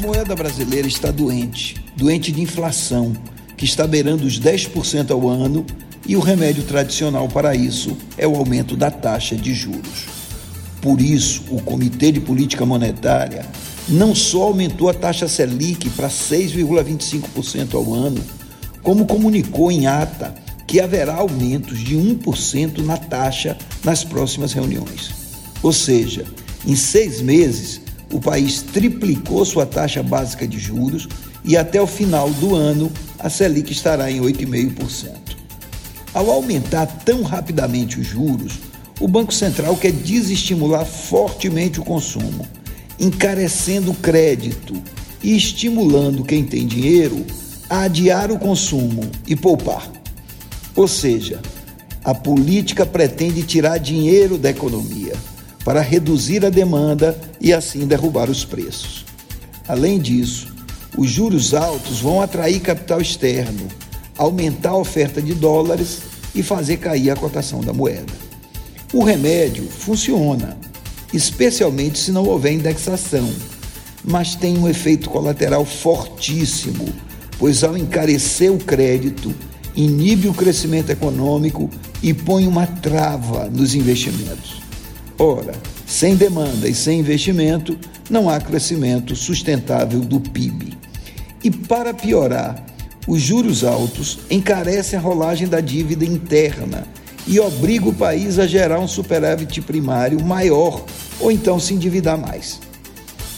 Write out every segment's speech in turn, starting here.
moeda brasileira está doente, doente de inflação, que está beirando os 10% ao ano, e o remédio tradicional para isso é o aumento da taxa de juros. Por isso, o Comitê de Política Monetária não só aumentou a taxa Selic para 6,25% ao ano, como comunicou em ata que haverá aumentos de 1% na taxa nas próximas reuniões. Ou seja, em seis meses, o país triplicou sua taxa básica de juros e até o final do ano a Selic estará em 8,5%. Ao aumentar tão rapidamente os juros, o Banco Central quer desestimular fortemente o consumo, encarecendo o crédito e estimulando quem tem dinheiro a adiar o consumo e poupar. Ou seja, a política pretende tirar dinheiro da economia para reduzir a demanda e assim derrubar os preços. Além disso, os juros altos vão atrair capital externo, aumentar a oferta de dólares e fazer cair a cotação da moeda. O remédio funciona, especialmente se não houver indexação, mas tem um efeito colateral fortíssimo pois ao encarecer o crédito, inibe o crescimento econômico e põe uma trava nos investimentos. Ora, sem demanda e sem investimento, não há crescimento sustentável do PIB. E para piorar, os juros altos encarecem a rolagem da dívida interna e obriga o país a gerar um superávit primário maior ou então se endividar mais.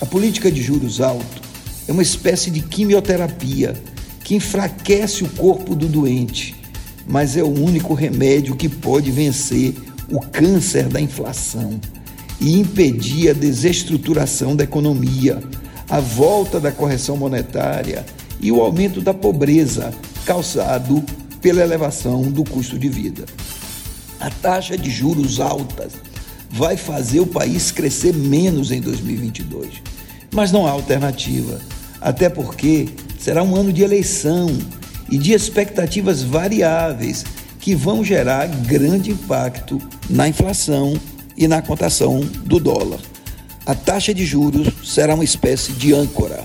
A política de juros altos é uma espécie de quimioterapia que enfraquece o corpo do doente, mas é o único remédio que pode vencer o câncer da inflação e impedir a desestruturação da economia, a volta da correção monetária e o aumento da pobreza causado pela elevação do custo de vida. A taxa de juros altas vai fazer o país crescer menos em 2022, mas não há alternativa, até porque será um ano de eleição e de expectativas variáveis que vão gerar grande impacto na inflação e na cotação do dólar. A taxa de juros será uma espécie de âncora